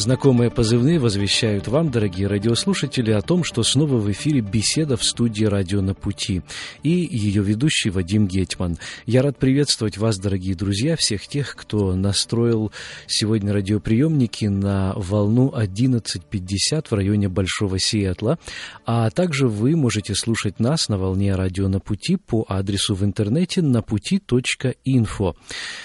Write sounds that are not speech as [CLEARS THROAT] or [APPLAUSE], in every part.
Знакомые позывные возвещают вам, дорогие радиослушатели, о том, что снова в эфире беседа в студии «Радио на пути» и ее ведущий Вадим Гетман. Я рад приветствовать вас, дорогие друзья, всех тех, кто настроил сегодня радиоприемники на волну 11.50 в районе Большого Сиэтла, а также вы можете слушать нас на волне «Радио на пути» по адресу в интернете напути.инфо.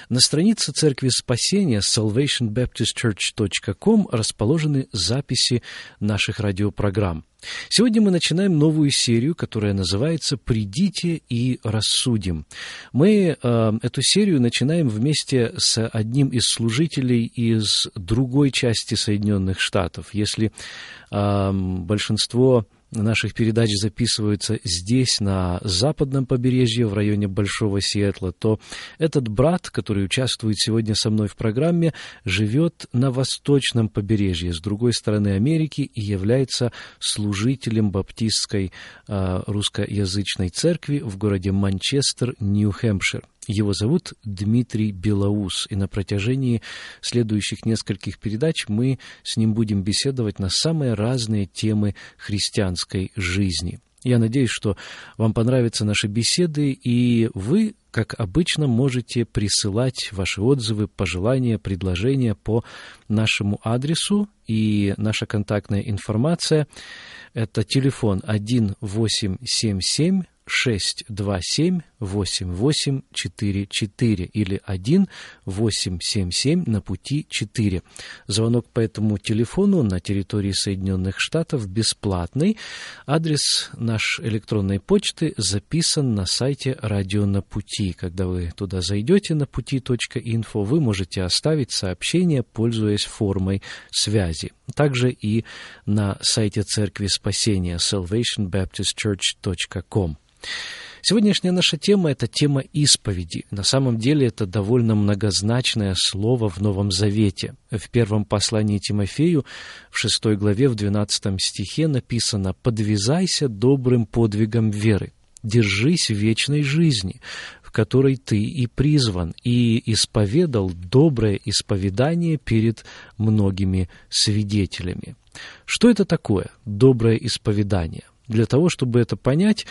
На странице Церкви Спасения salvationbaptistchurch.com расположены записи наших радиопрограмм. Сегодня мы начинаем новую серию, которая называется «Придите и рассудим». Мы э, эту серию начинаем вместе с одним из служителей из другой части Соединенных Штатов. Если э, большинство наших передач записываются здесь, на западном побережье, в районе Большого Сиэтла, то этот брат, который участвует сегодня со мной в программе, живет на восточном побережье, с другой стороны Америки, и является служителем баптистской э, русскоязычной церкви в городе Манчестер, Нью-Хэмпшир. Его зовут Дмитрий Белоус, и на протяжении следующих нескольких передач мы с ним будем беседовать на самые разные темы христианской жизни. Я надеюсь, что вам понравятся наши беседы, и вы, как обычно, можете присылать ваши отзывы, пожелания, предложения по нашему адресу, и наша контактная информация – это телефон 1877 627 8844 или 1 877 на пути 4. Звонок по этому телефону на территории Соединенных Штатов бесплатный. Адрес наш электронной почты записан на сайте «Радио на пути». Когда вы туда зайдете на пути.инфо, вы можете оставить сообщение, пользуясь формой связи. Также и на сайте Церкви Спасения salvationbaptistchurch.com. Сегодняшняя наша тема – это тема исповеди. На самом деле это довольно многозначное слово в Новом Завете. В первом послании Тимофею, в шестой главе, в двенадцатом стихе написано «Подвязайся добрым подвигом веры, держись вечной жизни, в которой ты и призван, и исповедал доброе исповедание перед многими свидетелями». Что это такое доброе исповедание? Для того, чтобы это понять,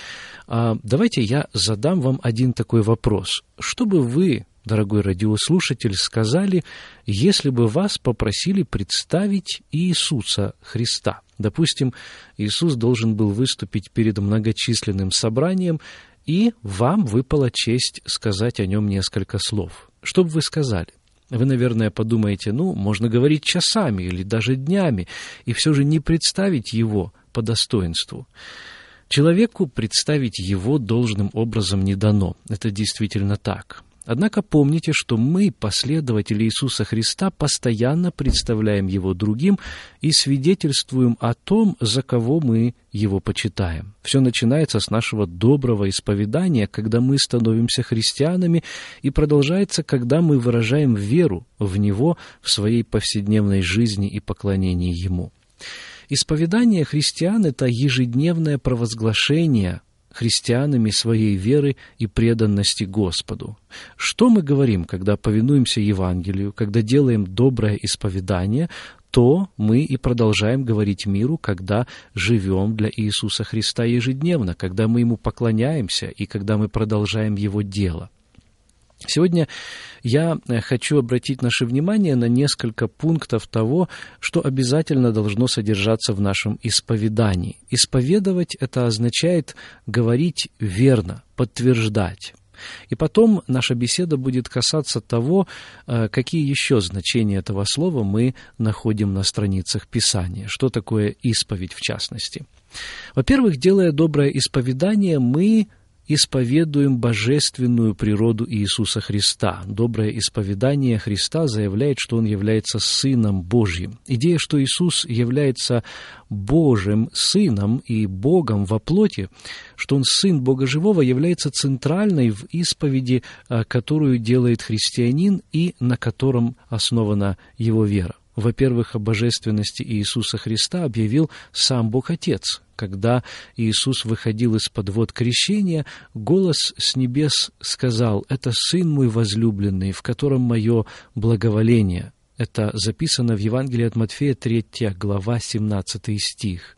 а, давайте я задам вам один такой вопрос. Что бы вы, дорогой радиослушатель, сказали, если бы вас попросили представить Иисуса Христа? Допустим, Иисус должен был выступить перед многочисленным собранием, и вам выпала честь сказать о нем несколько слов. Что бы вы сказали? Вы, наверное, подумаете, ну, можно говорить часами или даже днями, и все же не представить его – по достоинству. Человеку представить его должным образом не дано. Это действительно так. Однако помните, что мы, последователи Иисуса Христа, постоянно представляем Его другим и свидетельствуем о том, за кого мы Его почитаем. Все начинается с нашего доброго исповедания, когда мы становимся христианами, и продолжается, когда мы выражаем веру в Него в своей повседневной жизни и поклонении Ему. Исповедание христиан – это ежедневное провозглашение христианами своей веры и преданности Господу. Что мы говорим, когда повинуемся Евангелию, когда делаем доброе исповедание, то мы и продолжаем говорить миру, когда живем для Иисуса Христа ежедневно, когда мы Ему поклоняемся и когда мы продолжаем Его дело. Сегодня я э, хочу обратить наше внимание на несколько пунктов того, что обязательно должно содержаться в нашем исповедании. Исповедовать это означает говорить верно, подтверждать. И потом наша беседа будет касаться того, э, какие еще значения этого слова мы находим на страницах Писания, что такое исповедь в частности. Во-первых, делая доброе исповедание, мы исповедуем божественную природу Иисуса Христа. Доброе исповедание Христа заявляет, что Он является Сыном Божьим. Идея, что Иисус является Божьим Сыном и Богом во плоти, что Он Сын Бога Живого, является центральной в исповеди, а, которую делает христианин и на котором основана его вера. Во-первых, о божественности Иисуса Христа объявил сам Бог Отец. Когда Иисус выходил из-под вод крещения, голос с небес сказал, «Это Сын мой возлюбленный, в котором мое благоволение». Это записано в Евангелии от Матфея, 3 глава, 17 стих.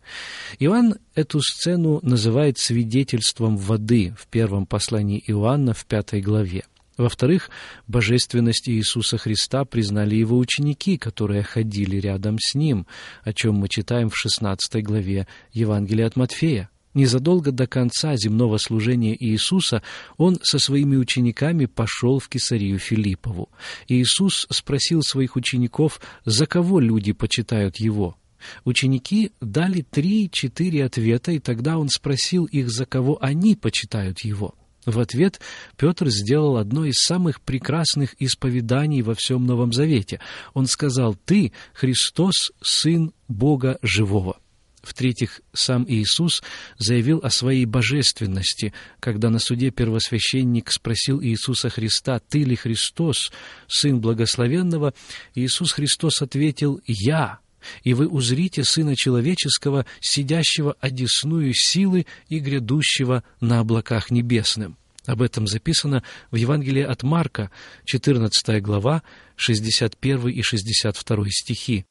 Иоанн эту сцену называет свидетельством воды в первом послании Иоанна в пятой главе. Во-вторых, божественность Иисуса Христа признали его ученики, которые ходили рядом с ним, о чем мы читаем в 16 главе Евангелия от Матфея. Незадолго до конца земного служения Иисуса он со своими учениками пошел в Кесарию Филиппову. Иисус спросил своих учеников, за кого люди почитают его. Ученики дали три-четыре ответа, и тогда он спросил их, за кого они почитают его. В ответ Петр сделал одно из самых прекрасных исповеданий во всем Новом Завете. Он сказал, «Ты, Христос, Сын Бога Живого». В-третьих, сам Иисус заявил о своей божественности, когда на суде первосвященник спросил Иисуса Христа, «Ты ли Христос, Сын Благословенного?» Иисус Христос ответил, «Я» и вы узрите Сына Человеческого, сидящего одесную силы и грядущего на облаках небесным». Об этом записано в Евангелии от Марка, 14 глава, 61 и 62 стихи.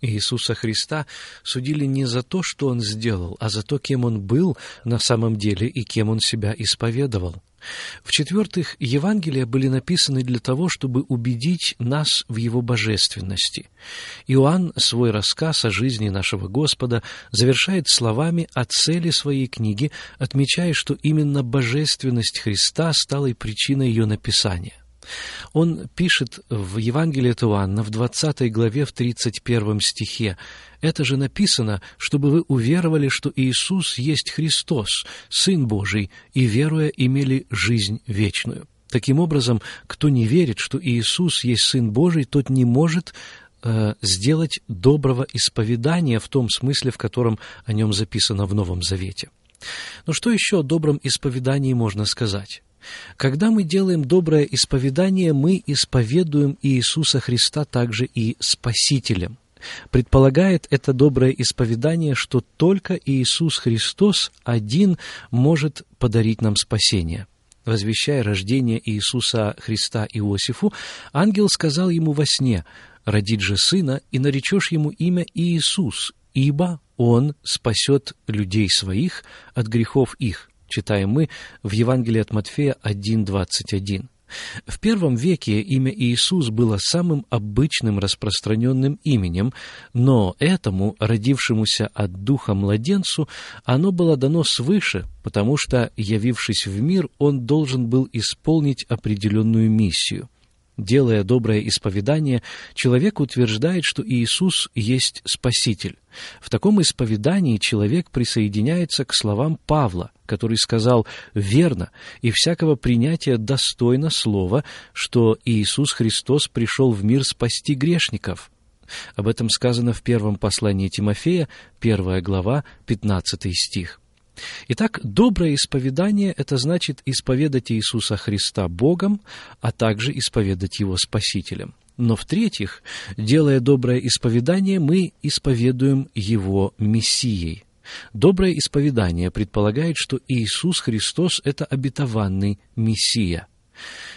Иисуса Христа судили не за то, что Он сделал, а за то, кем Он был на самом деле и кем Он себя исповедовал. В-четвертых, Евангелия были написаны для того, чтобы убедить нас в Его божественности. Иоанн свой рассказ о жизни нашего Господа завершает словами о цели своей книги, отмечая, что именно божественность Христа стала и причиной ее написания. Он пишет в Евангелии от Иоанна в 20 главе в 31 стихе «Это же написано, чтобы вы уверовали, что Иисус есть Христос, Сын Божий, и, веруя, имели жизнь вечную». Таким образом, кто не верит, что Иисус есть Сын Божий, тот не может э, сделать доброго исповедания в том смысле, в котором о нем записано в Новом Завете. Но что еще о добром исповедании можно сказать? Когда мы делаем доброе исповедание, мы исповедуем Иисуса Христа также и Спасителем. Предполагает это доброе исповедание, что только Иисус Христос один может подарить нам спасение. Возвещая рождение Иисуса Христа Иосифу, ангел сказал ему во сне, «Родить же сына, и наречешь ему имя Иисус, ибо он спасет людей своих от грехов их» читаем мы в Евангелии от Матфея 1.21. В первом веке имя Иисус было самым обычным распространенным именем, но этому, родившемуся от духа младенцу, оно было дано свыше, потому что, явившись в мир, он должен был исполнить определенную миссию. Делая доброе исповедание, человек утверждает, что Иисус есть Спаситель. В таком исповедании человек присоединяется к словам Павла, который сказал «верно, и всякого принятия достойно слова, что Иисус Христос пришел в мир спасти грешников». Об этом сказано в первом послании Тимофея, первая глава, 15 стих. Итак, доброе исповедание – это значит исповедать Иисуса Христа Богом, а также исповедать Его Спасителем. Но в-третьих, делая доброе исповедание, мы исповедуем Его Мессией. Доброе исповедание предполагает, что Иисус Христос – это обетованный Мессия.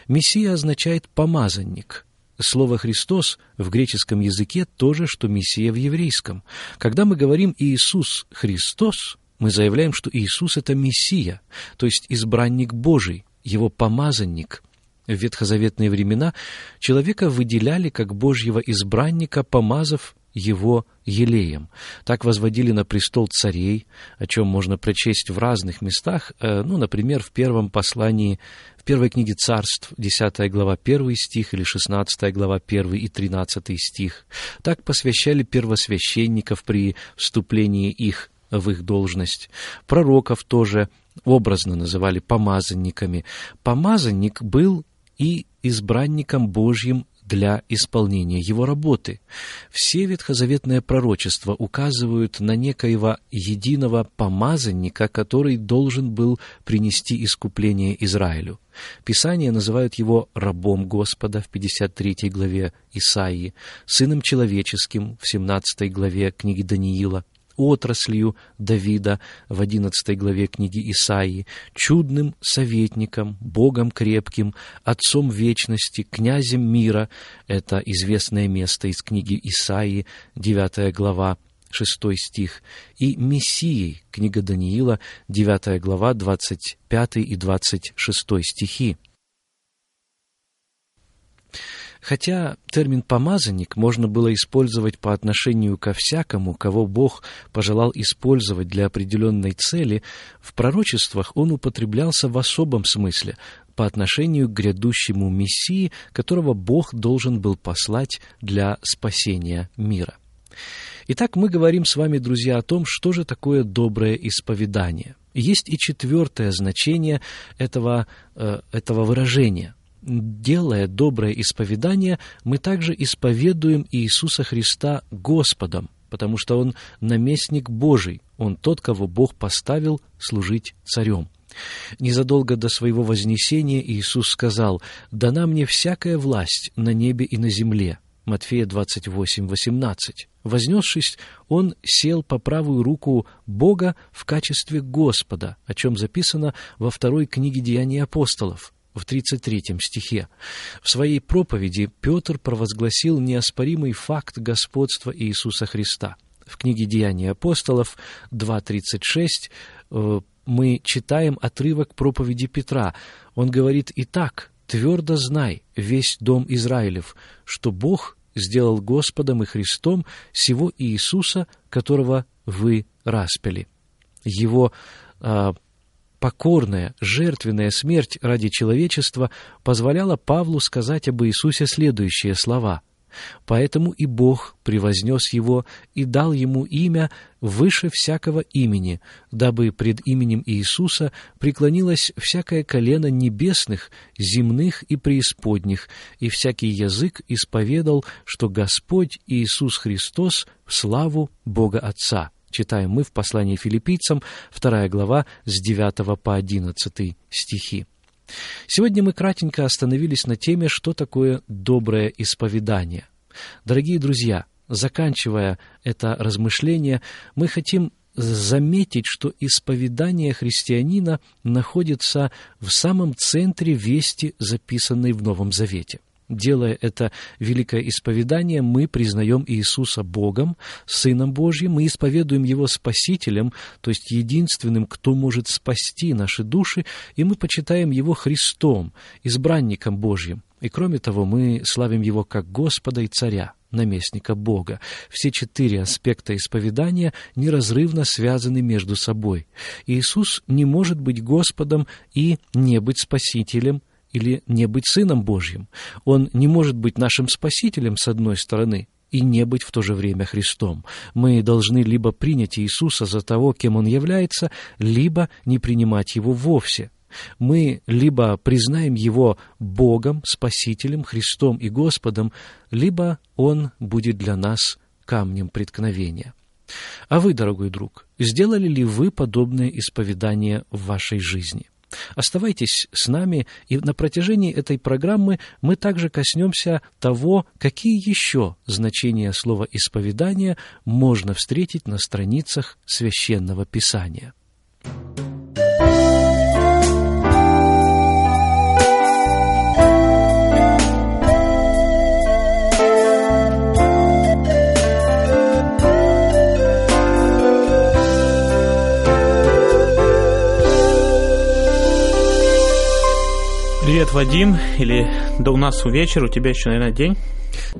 Мессия означает «помазанник», Слово «Христос» в греческом языке то же, что «Мессия» в еврейском. Когда мы говорим «Иисус Христос», мы заявляем, что Иисус — это Мессия, то есть избранник Божий, его помазанник. В ветхозаветные времена человека выделяли как Божьего избранника, помазав его елеем. Так возводили на престол царей, о чем можно прочесть в разных местах, э, ну, например, в первом послании, в первой книге царств, 10 глава 1 стих или 16 глава 1 и 13 стих. Так посвящали первосвященников при вступлении их в их должность. Пророков тоже образно называли помазанниками. Помазанник был и избранником Божьим для исполнения его работы. Все ветхозаветные пророчества указывают на некоего единого помазанника, который должен был принести искупление Израилю. Писания называют его рабом Господа в 53 главе Исаии, сыном человеческим в 17 главе книги Даниила, отраслью Давида в 11 главе книги Исаии, чудным советником, Богом крепким, Отцом вечности, князем мира. Это известное место из книги Исаии, 9 глава, 6 стих, и Мессией, книга Даниила, 9 глава, 25 и 26 стихи. Хотя термин «помазанник» можно было использовать по отношению ко всякому, кого Бог пожелал использовать для определенной цели, в пророчествах он употреблялся в особом смысле, по отношению к грядущему Мессии, которого Бог должен был послать для спасения мира. Итак, мы говорим с вами, друзья, о том, что же такое доброе исповедание. Есть и четвертое значение этого, э, этого выражения делая доброе исповедание, мы также исповедуем Иисуса Христа Господом, потому что Он наместник Божий, Он тот, кого Бог поставил служить царем. Незадолго до своего вознесения Иисус сказал, «Дана мне всякая власть на небе и на земле». Матфея 28, 18. Вознесшись, он сел по правую руку Бога в качестве Господа, о чем записано во второй книге Деяний апостолов в 33 стихе. В своей проповеди Петр провозгласил неоспоримый факт господства Иисуса Христа. В книге «Деяния апостолов» 2.36 э, мы читаем отрывок проповеди Петра. Он говорит «Итак, твердо знай, весь дом Израилев, что Бог сделал Господом и Христом сего Иисуса, которого вы распяли». Его а, покорная, жертвенная смерть ради человечества позволяла Павлу сказать об Иисусе следующие слова. «Поэтому и Бог превознес его и дал ему имя выше всякого имени, дабы пред именем Иисуса преклонилось всякое колено небесных, земных и преисподних, и всякий язык исповедал, что Господь Иисус Христос в славу Бога Отца» читаем мы в послании филиппийцам, 2 глава, с 9 по 11 стихи. Сегодня мы кратенько остановились на теме, что такое доброе исповедание. Дорогие друзья, заканчивая это размышление, мы хотим заметить, что исповедание христианина находится в самом центре вести, записанной в Новом Завете. Делая это великое исповедание, мы признаем Иисуса Богом, Сыном Божьим, мы исповедуем Его Спасителем, то есть единственным, кто может спасти наши души, и мы почитаем Его Христом, избранником Божьим. И кроме того, мы славим Его как Господа и Царя, наместника Бога. Все четыре аспекта исповедания неразрывно связаны между собой. Иисус не может быть Господом и не быть Спасителем или не быть Сыном Божьим. Он не может быть нашим Спасителем, с одной стороны, и не быть в то же время Христом. Мы должны либо принять Иисуса за того, кем Он является, либо не принимать Его вовсе. Мы либо признаем Его Богом, Спасителем, Христом и Господом, либо Он будет для нас камнем преткновения. А вы, дорогой друг, сделали ли вы подобное исповедание в вашей жизни? Оставайтесь с нами, и на протяжении этой программы мы также коснемся того, какие еще значения слова «исповедание» можно встретить на страницах Священного Писания. Привет, Вадим, или да у нас вечер, у тебя еще, наверное, день.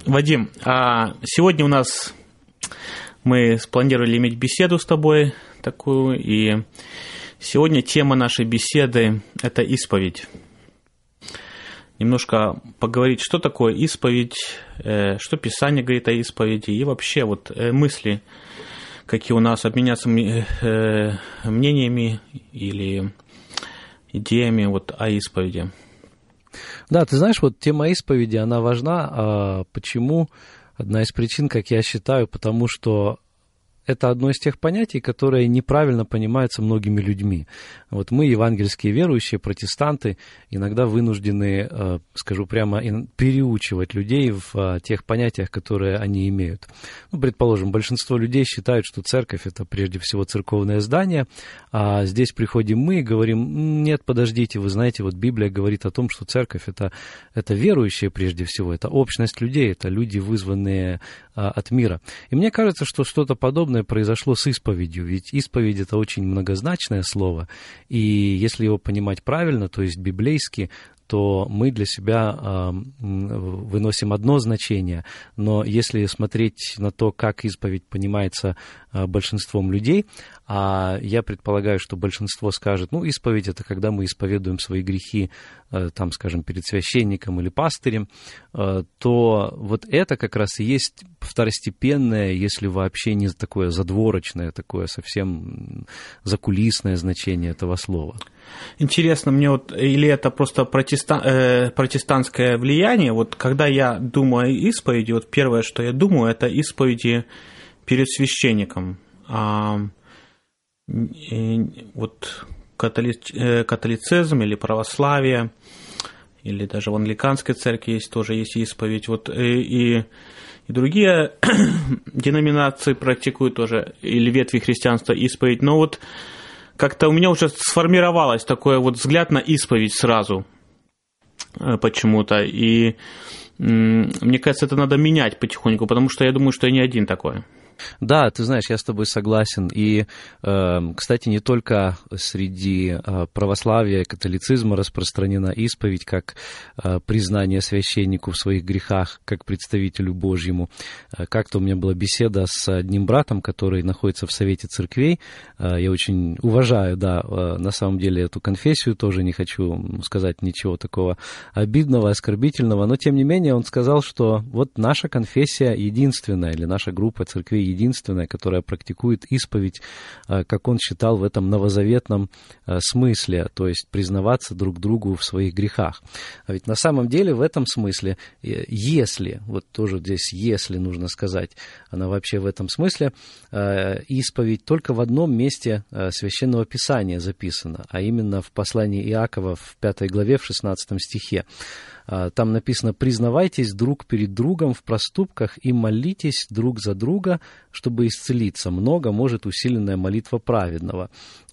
Вадим, а сегодня у нас мы спланировали иметь беседу с тобой такую, и сегодня тема нашей беседы – это исповедь. Немножко поговорить, что такое исповедь, э, что Писание говорит о исповеди, и вообще вот э, мысли, какие у нас, обменяться э, мнениями или идеями вот о исповеди. Да, ты знаешь, вот тема исповеди, она важна. А почему? Одна из причин, как я считаю, потому что это одно из тех понятий, которое неправильно понимается многими людьми. Вот мы, евангельские верующие, протестанты, иногда вынуждены, э, скажу прямо, переучивать людей в э, тех понятиях, которые они имеют. Ну, предположим, большинство людей считают, что церковь это прежде всего церковное здание, а здесь приходим мы и говорим, нет, подождите, вы знаете, вот Библия говорит о том, что церковь это, это верующие прежде всего, это общность людей, это люди, вызванные от мира. И мне кажется, что что-то подобное произошло с исповедью, ведь исповедь это очень многозначное слово, и если его понимать правильно, то есть библейски, то мы для себя э, выносим одно значение, но если смотреть на то, как исповедь понимается большинством людей, а я предполагаю, что большинство скажет, ну, исповедь это когда мы исповедуем свои грехи, э, там, скажем, перед священником или пастырем, э, то вот это как раз и есть второстепенное, если вообще не такое задворочное, такое совсем закулисное значение этого слова. Интересно мне вот, или это просто протестан, э, протестантское влияние, вот когда я думаю о исповеди, вот первое, что я думаю, это исповеди перед священником. А, вот католи, э, католицизм или православие, или даже в англиканской церкви есть тоже есть исповедь. Вот э, и, и, и другие [CLEARS THROAT] деноминации практикуют тоже, или ветви христианства исповедь. Но вот как-то у меня уже сформировалось такой вот взгляд на исповедь сразу э, почему-то. И мне кажется, это надо менять потихоньку, потому что я думаю, что я не один такой. Да, ты знаешь, я с тобой согласен. И, эм, кстати, не только среди э, православия, католицизма распространена исповедь как э, признание священнику в своих грехах, как представителю Божьему. Э, как-то у меня была беседа с одним братом, который находится в Совете Церквей. Я очень уважаю, да, на самом деле эту конфессию, тоже не хочу сказать ничего такого обидного, оскорбительного, но тем не менее он сказал, что вот наша конфессия единственная, или наша группа церквей единственная, которая практикует исповедь, э, как он считал, в этом новозаветном э, смысле, то есть признаваться друг другу в своих грехах. А ведь на самом деле в этом смысле, э, если, вот тоже здесь если нужно сказать, она вообще в этом смысле, исповедь только в одном месте Священного Писания записана, а именно в послании Иакова в 5 главе, в 16 стихе. А, там написано, признавайтесь друг перед другом в проступках и молитесь друг за друга, чтобы исцелиться. Много может усиленная молитва праведного.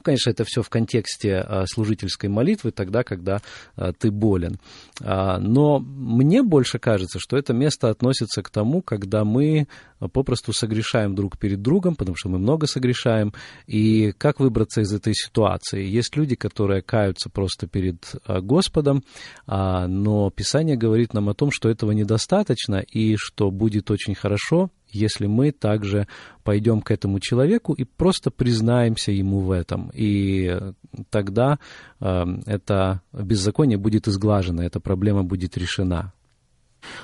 Конечно, это все в контексте а, служительской молитвы, тогда, когда а, ты болен. А, но мне больше кажется, что это место относится к тому, когда мы попросту согрешаем друг перед другом, потому что мы много согрешаем, и как выбраться из этой ситуации. Есть люди, которые каются просто перед Господом, но Писание говорит нам о том, что этого недостаточно, и что будет очень хорошо, если мы также пойдем к этому человеку и просто признаемся ему в этом. И тогда э, это беззаконие будет изглажено, эта проблема будет решена.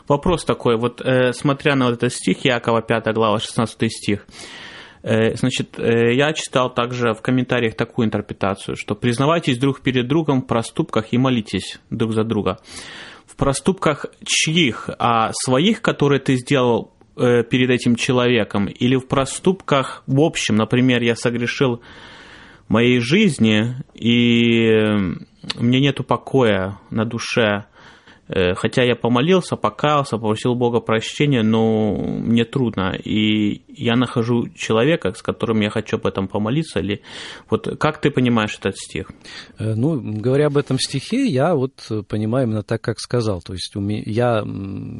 Вопрос такой, вот э, смотря на вот этот стих Якова 5 глава 16 стих, э, значит, э, я читал также в комментариях такую интерпретацию, что признавайтесь друг перед другом в проступках и молитесь друг за друга. В проступках чьих? А своих, которые ты сделал Э, перед этим человеком или в проступках в общем. Например, я согрешил моей жизни, и мне нету покоя на душе. Э, хотя я помолился, покаялся, попросил Бога прощения, но мне трудно. И я нахожу человека, с которым я хочу об этом помолиться. Или вот как ты понимаешь этот стих? Э, ну, говоря об этом стихе, я вот понимаю именно так, как сказал. То есть я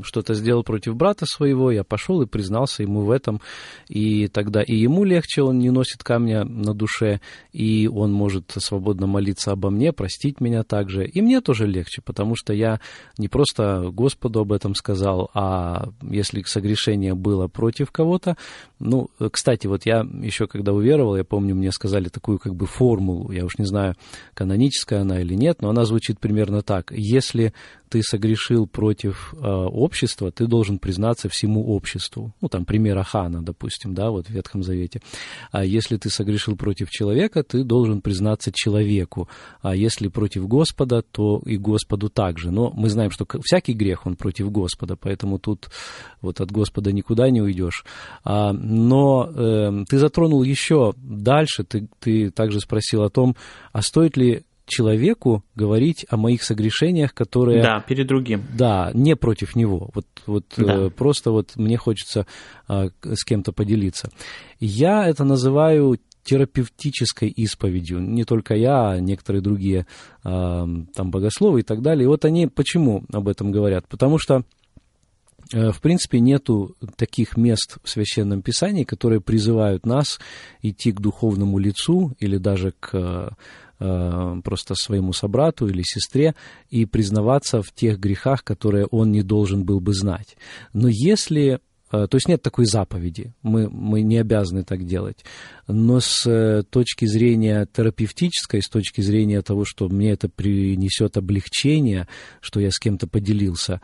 что-то сделал против брата своего, я пошел и признался ему в этом. И тогда и ему легче, он не носит камня на душе, и он может свободно молиться обо мне, простить меня также. И мне тоже легче, потому что я не просто Господу об этом сказал, а если согрешение было против кого-то. Ну, кстати, вот я еще когда уверовал, я помню, мне сказали такую как бы формулу, я уж не знаю, каноническая она или нет, но она звучит примерно так. Если ты согрешил против э, общества, ты должен признаться всему обществу. Ну, там, пример Ахана, допустим, да, вот в Ветхом Завете. А если ты согрешил против человека, ты должен признаться человеку. А если против Господа, то и Господу также. Но мы знаем, что всякий грех, он против Господа, поэтому тут вот от Господа никуда не уйдешь. А, но э, ты затронул еще дальше, ты, ты также спросил о том, а стоит ли человеку говорить о моих согрешениях, которые... Да, перед другим. Да, не против него. Вот, вот да. э, просто вот мне хочется э, с кем-то поделиться. Я это называю терапевтической исповедью. Не только я, а некоторые другие э, там богословы и так далее. И вот они почему об этом говорят? Потому что э, в принципе, нету таких мест в Священном Писании, которые призывают нас идти к духовному лицу или даже к Э, просто своему собрату или сестре и признаваться в тех грехах, которые он не должен был бы знать. Но если э, то есть нет такой заповеди, мы, мы не обязаны так делать. Но с э, точки зрения терапевтической, с точки зрения того, что мне это принесет облегчение, что я с кем-то поделился,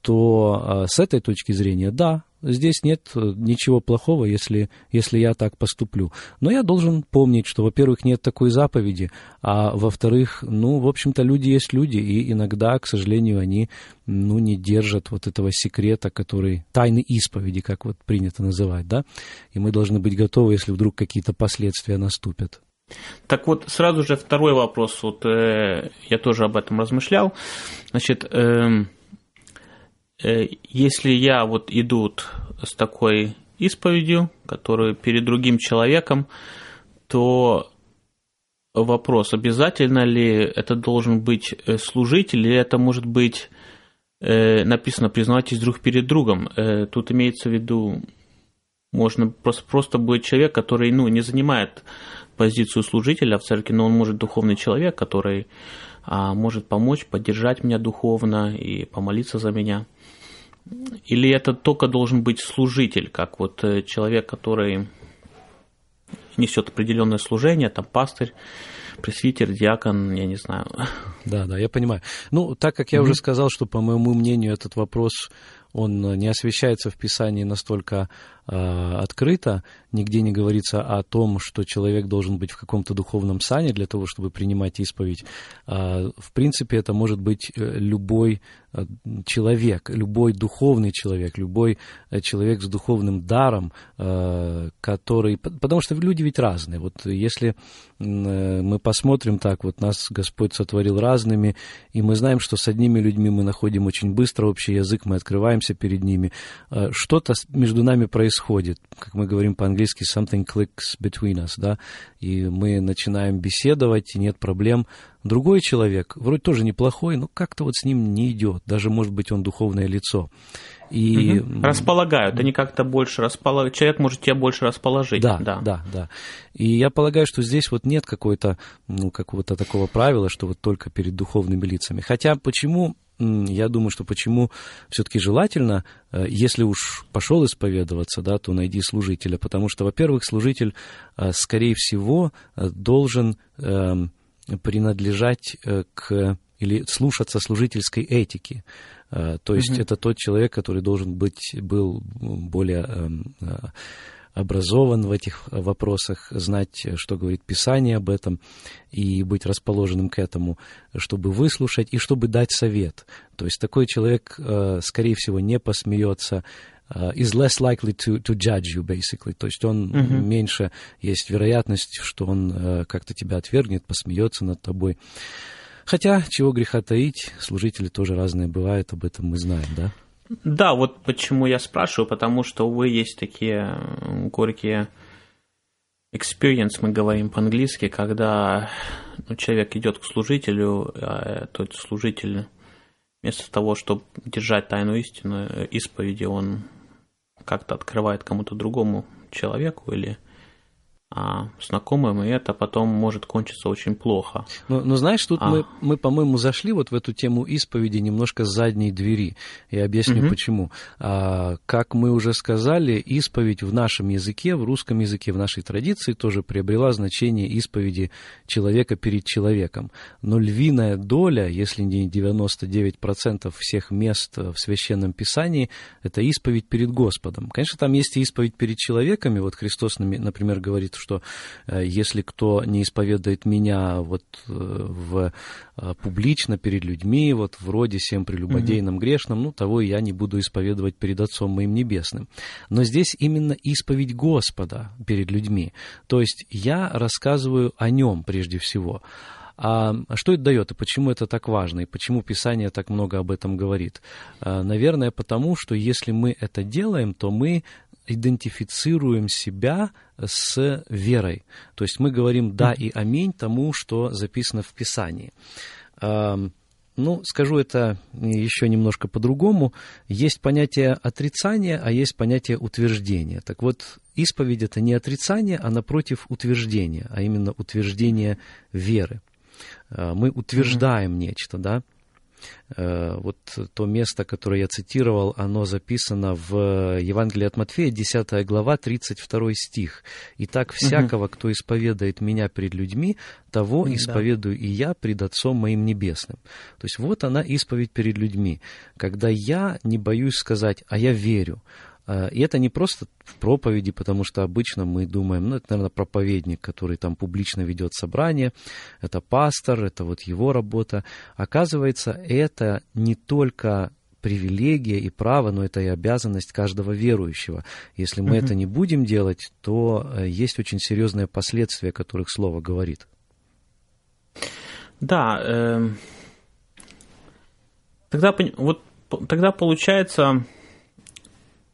то с этой точки зрения, да, здесь нет э, ничего плохого, если, если я так поступлю. Но я должен помнить, что, во-первых, нет такой заповеди, а во-вторых, ну, в общем-то, люди есть люди, и иногда, к сожалению, они, ну, не держат вот этого секрета, который тайны исповеди, как вот принято называть, да, и мы должны быть готовы, если вдруг какие-то последствия наступят. Так вот, сразу же второй вопрос, вот э, я тоже об этом размышлял, значит, э, если я вот иду с такой исповедью, которую перед другим человеком, то вопрос, обязательно ли это должен быть э, служитель, или это может быть э, написано «признавайтесь друг перед другом». Тут имеется в виду, можно просто, просто быть человек, который ну, не занимает позицию служителя в церкви, но он может духовный человек, который а, может помочь, поддержать меня духовно и помолиться за меня. Или это только должен быть служитель, как вот э, человек, который несет определенное служение, там пастырь, пресвитер, диакон, я не знаю. Да, да, я понимаю. Ну, так как я mm-hmm. уже сказал, что, по моему мнению, этот вопрос, он не освещается в Писании настолько э, открыто, нигде не говорится о том, что человек должен быть в каком-то духовном сане для того, чтобы принимать исповедь. Э, в принципе, это может быть э, любой Э, человек, любой духовный человек, любой э, человек с духовным даром, э, который... Потому что люди ведь разные. Вот если мы посмотрим так, вот нас Господь сотворил разными, и мы знаем, что с одними людьми мы находим очень быстро общий язык, мы открываемся перед ними. Что-то между нами происходит, как мы говорим по-английски, something clicks between us, да, и мы начинаем беседовать, и нет проблем, Другой человек, вроде тоже неплохой, но как-то вот с ним не идет. Даже, может быть, он духовное лицо. И... Угу. Располагают, они как-то больше располагают. Человек может тебя больше расположить. Да, да, да, да. И я полагаю, что здесь вот нет какой-то, ну, какого-то такого правила, что вот только перед духовными лицами. Хотя почему я думаю, что почему все-таки желательно, э, если уж пошел исповедоваться, да, то найди служителя, потому что, во-первых, служитель, э, скорее всего, э, должен эм, принадлежать к или слушаться служительской этики. То есть mm-hmm. это тот человек, который должен быть, был более эм, образован в этих вопросах, знать, что говорит Писание об этом, и быть расположенным к этому, чтобы выслушать и чтобы дать совет. То есть такой человек, скорее всего, не посмеется uh, is less likely to, to judge you, basically. То есть он uh-huh. меньше, есть вероятность, что он uh, как-то тебя отвергнет, посмеется над тобой. Хотя, чего греха таить, служители тоже разные бывают, об этом мы знаем, да? Да, вот почему я спрашиваю, потому что, увы, есть такие горькие experience, мы говорим по-английски, когда ну, человек идет к служителю, а тот служитель вместо того, чтобы держать тайну истину, э, исповеди, он как-то открывает кому-то другому человеку или а, знакомым, и это потом может кончиться очень плохо. Но, но знаешь, тут а. мы, мы, по-моему, зашли вот в эту тему исповеди немножко с задней двери. Я объясню, угу. почему. А, как мы уже сказали, исповедь в нашем языке, в русском языке, в нашей традиции тоже приобрела значение исповеди человека перед человеком. Но львиная доля, если не 99% всех мест в Священном Писании, это исповедь перед Господом. Конечно, там есть и исповедь перед человеками. Вот Христос, например, говорит, что э, если кто не исповедует меня вот э, в, э, публично перед людьми, вот вроде всем прелюбодейным, mm-hmm. грешным, ну, того я не буду исповедовать перед Отцом моим Небесным. Но здесь именно исповедь Господа перед людьми. То есть я рассказываю о Нем прежде всего. А что это дает и почему это так важно, и почему Писание так много об этом говорит? Наверное, потому что если мы это делаем, то мы идентифицируем себя с верой. То есть мы говорим «да» и «аминь» тому, что записано в Писании. Ну, скажу это еще немножко по-другому. Есть понятие отрицания, а есть понятие утверждения. Так вот, исповедь это не отрицание, а напротив утверждения, а именно утверждение веры. А, мы утверждаем mm-hmm. нечто, да. Э, вот то место, которое я цитировал, оно записано в Евангелии от Матфея, 10 глава, 32 стих. «Итак, всякого, кто исповедает меня перед людьми, того исповедую и я пред Отцом моим Небесным». То есть вот она исповедь перед людьми, когда я не боюсь сказать, а я верю, Э, и это не просто в проповеди, потому что обычно мы думаем, ну, это, наверное, проповедник, который там публично ведет собрание, это пастор, это вот его работа. Оказывается, это не только привилегия и право, но это и обязанность каждого верующего. Если мы угу. это не будем делать, то э, есть очень серьезные последствия, о которых слово говорит. Да, э, тогда вот тогда получается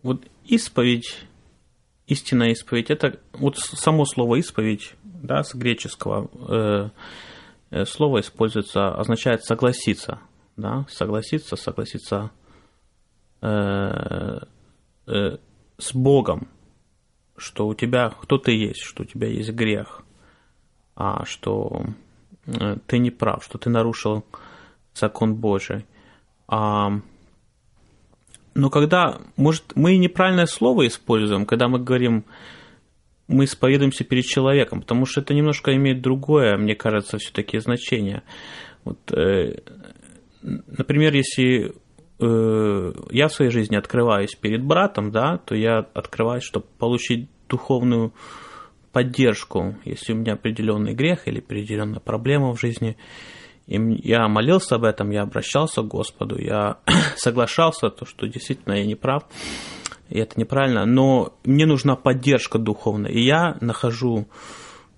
вот исповедь, истинная исповедь, это вот само слово исповедь, да, с греческого э, э, слово используется, означает согласиться, да, согласиться, согласиться э, э, с Богом, что у тебя кто ты есть, что у тебя есть грех, а что э, ты не прав, что ты нарушил закон Божий. А но когда, может, мы неправильное слово используем, когда мы говорим, мы исповедуемся перед человеком, потому что это немножко имеет другое, мне кажется, все-таки значение. Вот, э, например, если э, я в своей жизни открываюсь перед братом, да, то я открываюсь, чтобы получить духовную поддержку, если у меня определенный грех или определенная проблема в жизни, и я молился об этом, я обращался к Господу, я [CLEARS THROAT] соглашался, то, что действительно я не прав, и это неправильно, но мне нужна поддержка духовная. И я нахожу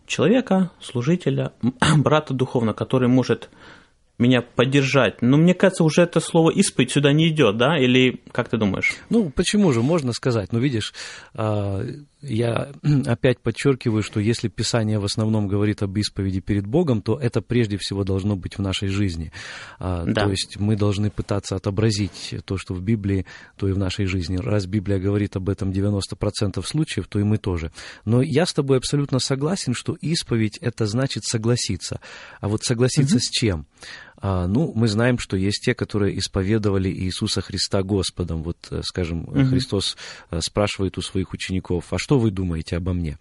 человека, служителя, [CLEARS THROAT] брата духовного, который может меня поддержать. Но мне кажется, уже это слово исповедь сюда не идет, да? Или как ты думаешь? Ну, почему же, можно сказать. Ну, видишь, а, я [CLEARS THROAT] опять подчеркиваю, что если Писание в основном говорит об исповеди перед Богом, то это прежде всего должно быть в нашей жизни. А, да. То есть мы должны пытаться отобразить то, что в Библии, то и в нашей жизни. Раз Библия говорит об этом 90% случаев, то и мы тоже. Но я с тобой абсолютно согласен, что исповедь это значит согласиться. А вот согласиться угу. с чем? А, ну, мы знаем, что есть те, которые исповедовали Иисуса Христа Господом. Вот, э, скажем, угу. Христос э, спрашивает у своих учеников, а что вы думаете обо мне?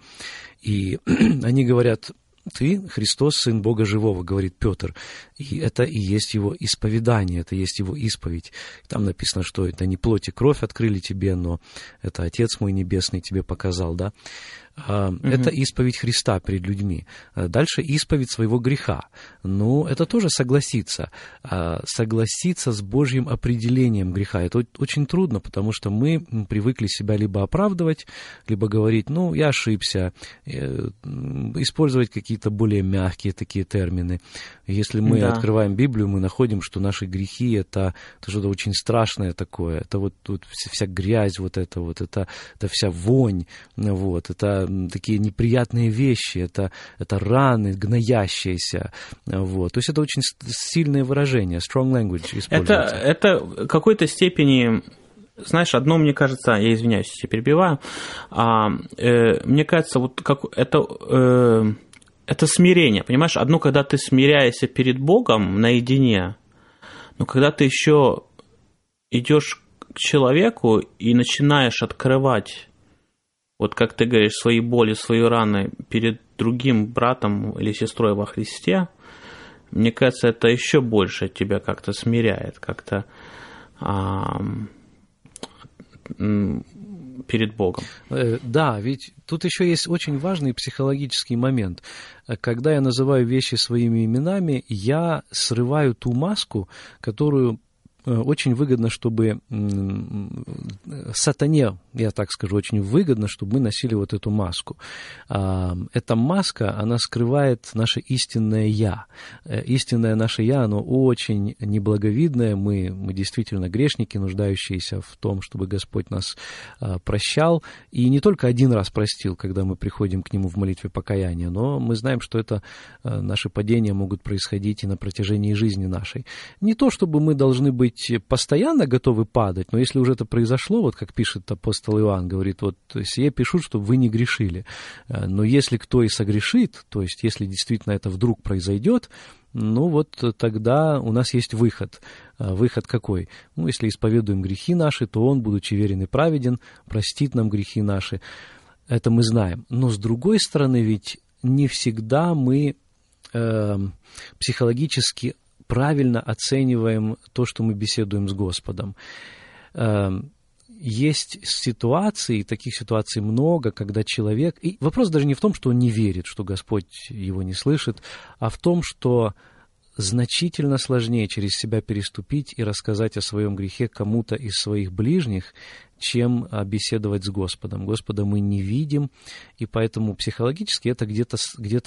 И [CLEARS THROAT] они говорят, ты, Христос, Сын Бога Живого, говорит Петр. И это и есть его исповедание, это есть его исповедь. Там написано, что это не плоть и кровь открыли тебе, но это Отец мой Небесный тебе показал, да. Угу. Это исповедь Христа перед людьми. А дальше исповедь своего греха. Ну, это тоже согласиться. А согласиться с Божьим определением греха. Это очень трудно, потому что мы привыкли себя либо оправдывать, либо говорить, ну, я ошибся, э, использовать какие-то более мягкие такие термины. Если мы да. открываем Библию, мы находим, что наши грехи это, это что-то очень страшное такое. Это вот тут вся грязь, вот это вот, это, это вся вонь, вот, это такие неприятные вещи, это, это раны, гноящиеся. Вот. То есть это очень сильное выражение, strong language Это, это в какой-то степени знаешь, одно мне кажется, я извиняюсь, если перебиваю, а, э, мне кажется, вот как это, э, это смирение, понимаешь? Одно, когда ты смиряешься перед Богом наедине, но когда ты еще идешь к человеку и начинаешь открывать, вот как ты говоришь, свои боли, свои раны перед другим братом или сестрой во Христе, мне кажется, это еще больше тебя как-то смиряет, как-то а, перед Богом. Э, да, ведь тут еще есть очень важный психологический момент. Когда я называю вещи своими именами, я срываю ту маску, которую Э, очень выгодно, чтобы сатане, я так скажу, очень выгодно, чтобы мы носили вот эту маску. А, эта маска, она скрывает наше истинное «я». Э, истинное наше «я», оно очень неблаговидное. Мы, мы действительно грешники, нуждающиеся в том, чтобы Господь нас а, прощал. И не только один раз простил, когда мы приходим к Нему в молитве покаяния, но мы знаем, что это э, наши падения могут происходить и на протяжении жизни нашей. Не то, чтобы мы должны быть быть постоянно готовы падать, но если уже это произошло, вот как пишет апостол Иоанн, говорит, вот сие пишут, чтобы вы не грешили. Э, но если кто и согрешит, то есть если действительно это вдруг произойдет, ну вот тогда у нас есть выход. Э, выход какой? Ну, если исповедуем грехи наши, то Он, будучи верен и праведен, простит нам грехи наши. Это мы знаем. Но с другой стороны, ведь не всегда мы э, психологически правильно оцениваем то, что мы беседуем с Господом. Эм, есть ситуации, таких ситуаций много, когда человек... И вопрос даже не в том, что он не верит, что Господь его не слышит, а в том, что значительно сложнее через себя переступить и рассказать о своем грехе кому-то из своих ближних, чем беседовать с Господом. Господа мы не видим, и поэтому психологически это где-то где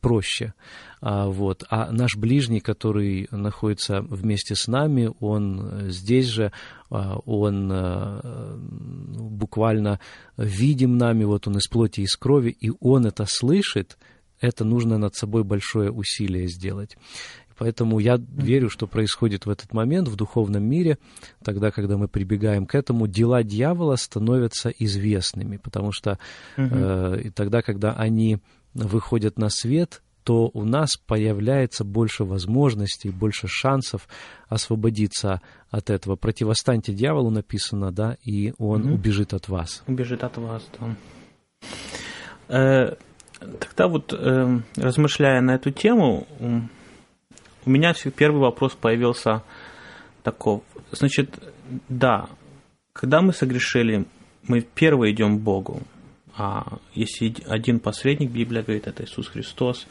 проще. А, вот. а наш ближний, который находится вместе с нами, он здесь же, а, он а, буквально видим нами, вот он из плоти из крови, и он это слышит, это нужно над собой большое усилие сделать. Поэтому я верю, что происходит в этот момент в духовном мире, тогда, когда мы прибегаем к этому, дела дьявола становятся известными, потому что э, тогда, когда они выходят на свет, то у нас появляется больше возможностей, больше шансов освободиться от этого. Противостаньте дьяволу написано, да, и он угу. убежит от вас. Убежит от вас, да. Э, тогда вот, э, размышляя на эту тему, у меня первый вопрос появился таков. Значит, да, когда мы согрешили, мы первые идем к Богу. А если один посредник, Библия говорит, это Иисус Христос,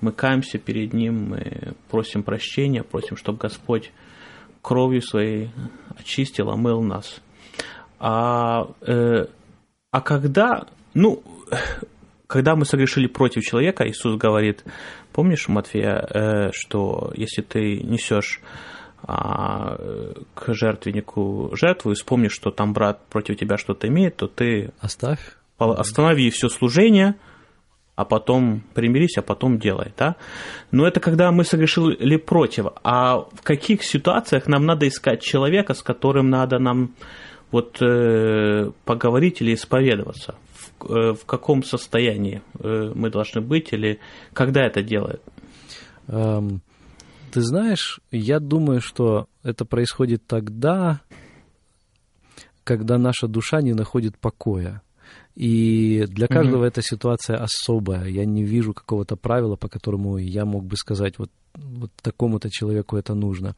мы каемся перед Ним, мы просим прощения, просим, чтобы Господь кровью своей очистил, омыл нас. А, э, а когда, ну, когда мы согрешили против человека, Иисус говорит, помнишь, Матфея, э, что если ты несешь а, к жертвеннику жертву и вспомнишь, что там брат против тебя что-то имеет, то ты Оставь. останови все служение, а потом примирись, а потом делай, да? Но это когда мы согрешили против. А в каких ситуациях нам надо искать человека, с которым надо нам вот э, поговорить или исповедоваться? Э, в каком состоянии э, мы должны быть или когда это делает? Эм, ты знаешь, я думаю, что это происходит тогда, когда наша душа не находит покоя. И для каждого mm-hmm. эта ситуация особая. Я не вижу какого-то правила, по которому я мог бы сказать, вот, вот такому-то человеку это нужно.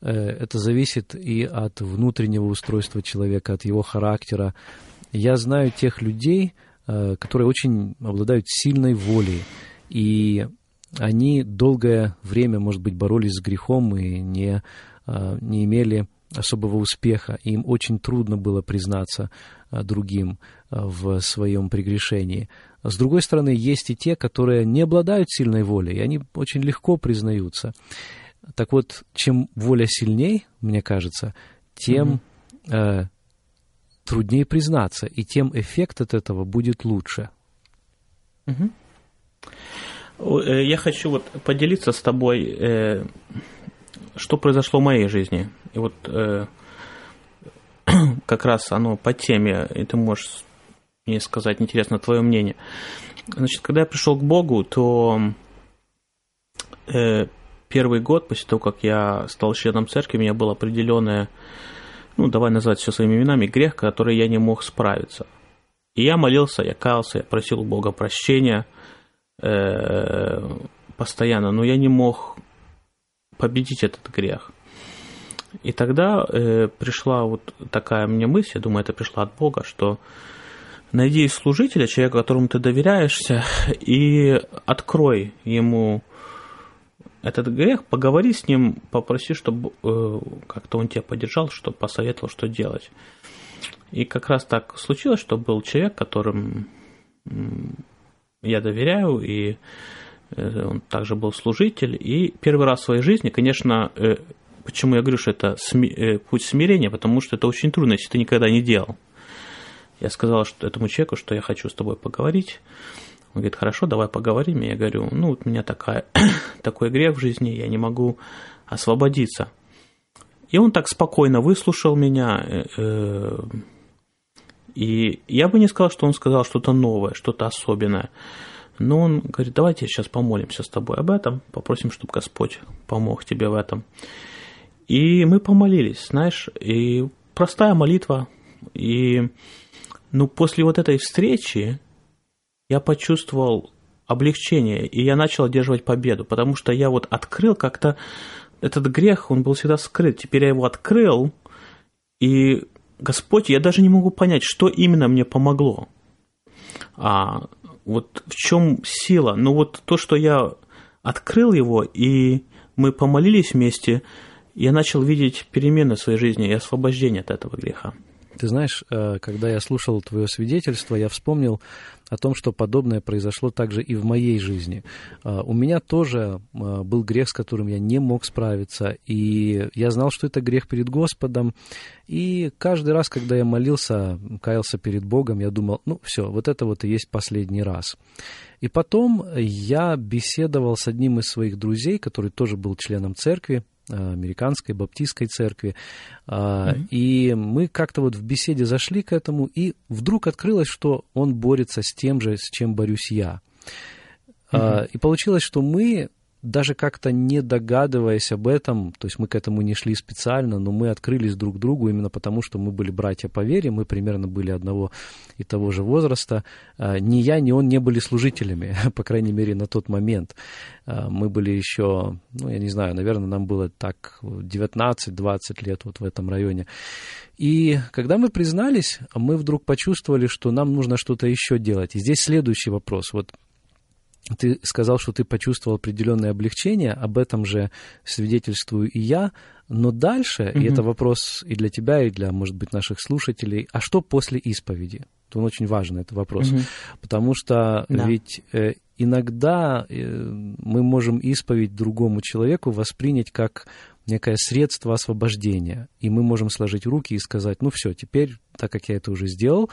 Э, это зависит и от внутреннего устройства человека, от его характера, я знаю тех людей, э, которые очень обладают сильной волей, и они долгое время, может быть, боролись с грехом и не, э, не имели особого успеха. Им очень трудно было признаться э, другим в своем прегрешении. С другой стороны, есть и те, которые не обладают сильной волей, и они очень легко признаются. Так вот, чем воля сильней, мне кажется, тем mm-hmm труднее признаться, и тем эффект от этого будет лучше. Угу. Я хочу вот поделиться с тобой, э, что произошло в моей жизни. И вот э, [CLEARS THROAT] как раз оно по теме, и ты можешь мне сказать, интересно твое мнение. Значит, когда я пришел к Богу, то э, первый год, после того, как я стал членом церкви, у меня было определенное, ну, давай назвать все своими именами, грех, который я не мог справиться. И я молился, я каялся, я просил у Бога прощения э, постоянно, но я не мог победить этот грех. И тогда э, пришла вот такая мне мысль, я думаю, это пришла от Бога, что найди служителя, человека, которому ты доверяешься, и открой ему этот грех, поговори с ним, попроси, чтобы э, как-то он тебя поддержал, чтобы посоветовал, что делать. И как раз так случилось, что был человек, которым я доверяю, и э, он также был служитель. И первый раз в своей жизни, конечно, э, почему я говорю, что это э, путь смирения, потому что это очень трудно, если ты никогда не делал. Я сказал что этому человеку, что я хочу с тобой поговорить. Он говорит, хорошо, давай поговорим. Я говорю, ну, вот у меня такая, [COUGHS] такой грех в жизни, я не могу освободиться. И он так спокойно выслушал меня. Э, э, и я бы не сказал, что он сказал что-то новое, что-то особенное. Но он говорит, давайте сейчас помолимся с тобой об этом, попросим, чтобы Господь помог тебе в этом. И мы помолились, знаешь, и простая молитва. И ну, после вот этой встречи я почувствовал облегчение, и я начал одерживать победу, потому что я вот открыл как-то этот грех, он был всегда скрыт. Теперь я его открыл, и Господь, я даже не могу понять, что именно мне помогло. А вот в чем сила? Ну вот то, что я открыл его, и мы помолились вместе, я начал видеть перемены в своей жизни и освобождение от этого греха. Ты знаешь, э, когда я слушал твое свидетельство, я вспомнил о том, что подобное произошло также и в моей жизни. Э, у меня тоже э, был грех, с которым я не мог справиться, и я знал, что это грех перед Господом, и каждый раз, когда я молился, каялся перед Богом, я думал, ну все, вот это вот и есть последний раз. И потом я беседовал с одним из своих друзей, который тоже был членом церкви, американской баптистской церкви. Mm-hmm. И мы как-то вот в беседе зашли к этому, и вдруг открылось, что он борется с тем же, с чем борюсь я. Mm-hmm. И получилось, что мы даже как-то не догадываясь об этом, то есть мы к этому не шли специально, но мы открылись друг другу именно потому, что мы были братья по вере, мы примерно были одного и того же возраста. А, ни я, ни он не были служителями, [LAUGHS] по крайней мере, на тот момент. А, мы были еще, ну, я не знаю, наверное, нам было так 19-20 лет вот в этом районе. И когда мы признались, мы вдруг почувствовали, что нам нужно что-то еще делать. И здесь следующий вопрос. Вот ты сказал, что ты почувствовал определенное облегчение, об этом же свидетельствую и я, но дальше, mm-hmm. и это вопрос и для тебя, и для, может быть, наших слушателей, а что после исповеди? Он очень важный, это вопрос. Mm-hmm. Потому что да. ведь э, иногда э, мы можем исповедь другому человеку воспринять как некое средство освобождения. И мы можем сложить руки и сказать, ну все, теперь, так как я это уже сделал,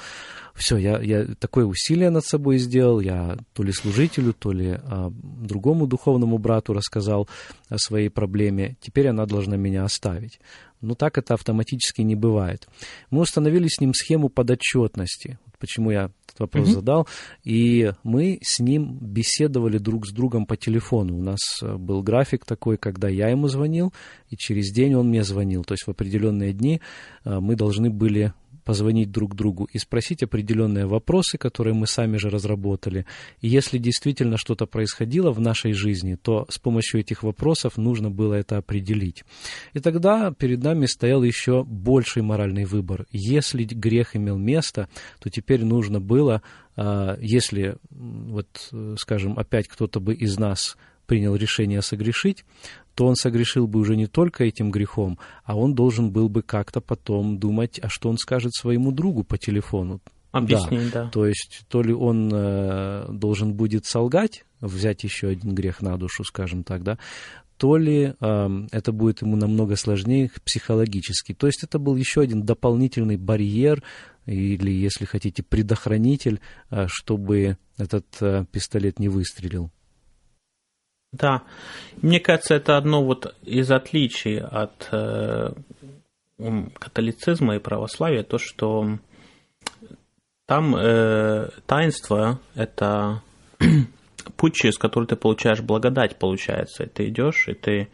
все, я, я такое усилие над собой сделал, я то ли служителю, то ли а, другому духовному брату рассказал о своей проблеме, теперь она должна меня оставить. Но так это автоматически не бывает. Мы установили с ним схему подотчетности. Почему я этот вопрос mm-hmm. задал? И мы с ним беседовали друг с другом по телефону. У нас э, был график такой, когда я ему звонил, и через день он мне звонил. То есть в определенные дни э, мы должны были позвонить друг другу и спросить определенные вопросы, которые мы сами же разработали. И если действительно что-то происходило в нашей жизни, то с помощью этих вопросов нужно было это определить. И тогда перед нами стоял еще больший моральный выбор. Если грех имел место, то теперь нужно было, а, если, вот, скажем, опять кто-то бы из нас принял решение согрешить, то он согрешил бы уже не только этим грехом, а он должен был бы как-то потом думать, а что он скажет своему другу по телефону. Объяснить, да. да. То есть, то ли он э, должен будет солгать, взять еще один грех на душу, скажем так, да, то ли э, это будет ему намного сложнее психологически. То есть это был еще один дополнительный барьер или, если хотите, предохранитель, э, чтобы этот э, пистолет не выстрелил. Да, мне кажется, это одно вот из отличий от э, католицизма и православия то, что там э, таинство – это [CLEARS THROAT] путь, через который ты получаешь благодать, получается. И ты идешь, и ты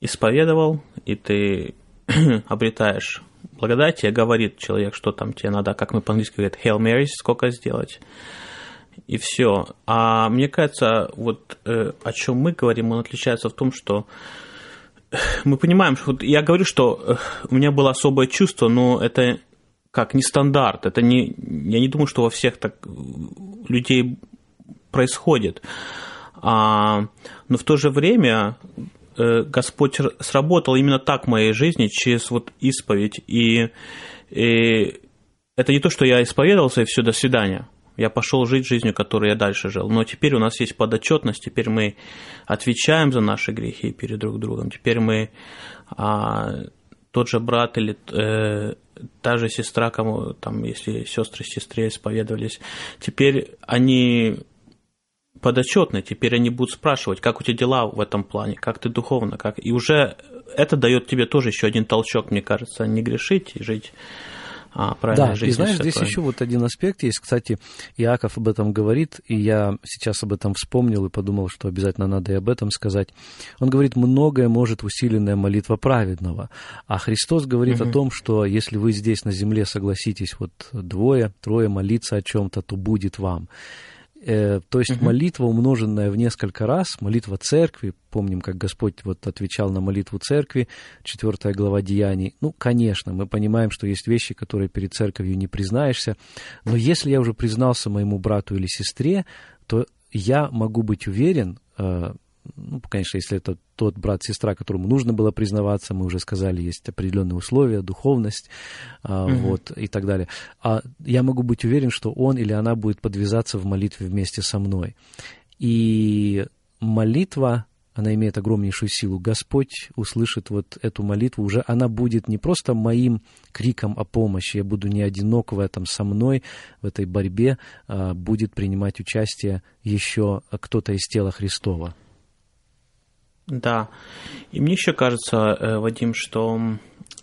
исповедовал, и ты [CLEARS THROAT] обретаешь благодать, и говорит человек, что там тебе надо, как мы по-английски говорят, Hail Mary, сколько сделать. И все. А мне кажется, вот э, о чем мы говорим, он отличается в том, что мы понимаем, что вот я говорю, что э, у меня было особое чувство, но это как не стандарт. Это не, я не думаю, что во всех так людей происходит. А, но в то же время э, Господь сработал именно так в моей жизни, через вот исповедь. И, и это не то, что я исповедовался и все, до свидания. Я пошел жить жизнью, которой я дальше жил. Но теперь у нас есть подотчетность, теперь мы отвечаем за наши грехи перед друг другом. Теперь мы а, тот же брат или э, та же сестра, кому там, если сестры сестре исповедовались, теперь они подотчетны, теперь они будут спрашивать, как у тебя дела в этом плане, как ты духовно, как... И уже это дает тебе тоже еще один толчок, мне кажется, не грешить и жить а, да, жизнь. И знаешь, здесь еще вот один аспект есть. Кстати, Иаков об этом говорит, и я сейчас об этом вспомнил и подумал, что обязательно надо и об этом сказать. Он говорит, многое может усиленная молитва праведного. А Христос говорит угу. о том, что если вы здесь на земле согласитесь вот двое, трое молиться о чем-то, то будет вам. Э, то есть угу. молитва, умноженная в несколько раз, молитва церкви, помним, как Господь вот отвечал на молитву церкви, 4 глава Деяний. Ну, конечно, мы понимаем, что есть вещи, которые перед церковью не признаешься, но если я уже признался моему брату или сестре, то я могу быть уверен, э, ну, конечно, если это тот брат, сестра, которому нужно было признаваться, мы уже сказали, есть определенные условия, духовность, угу. вот, и так далее. А я могу быть уверен, что он или она будет подвязаться в молитве вместе со мной. И молитва, она имеет огромнейшую силу. Господь услышит вот эту молитву, уже она будет не просто моим криком о помощи, я буду не одинок в этом со мной, в этой борьбе, а будет принимать участие еще кто-то из тела Христова. Да. И мне еще кажется, э, Вадим, что...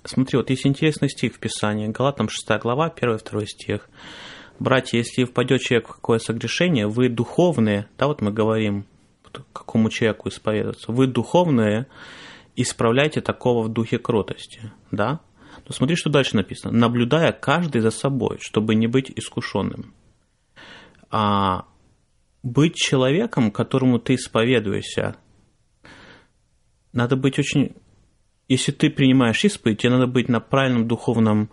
Смотри, вот есть интересный стих в Писании. Галатам 6 глава, 1-2 стих. Братья, если впадет человек в какое согрешение, вы духовные, да, вот мы говорим, какому человеку исповедоваться, вы духовные, исправляйте такого в духе кротости, да? Но смотри, что дальше написано. Наблюдая каждый за собой, чтобы не быть искушенным. А быть человеком, которому ты исповедуешься, надо быть очень... Если ты принимаешь исповедь, тебе надо быть на правильном духовном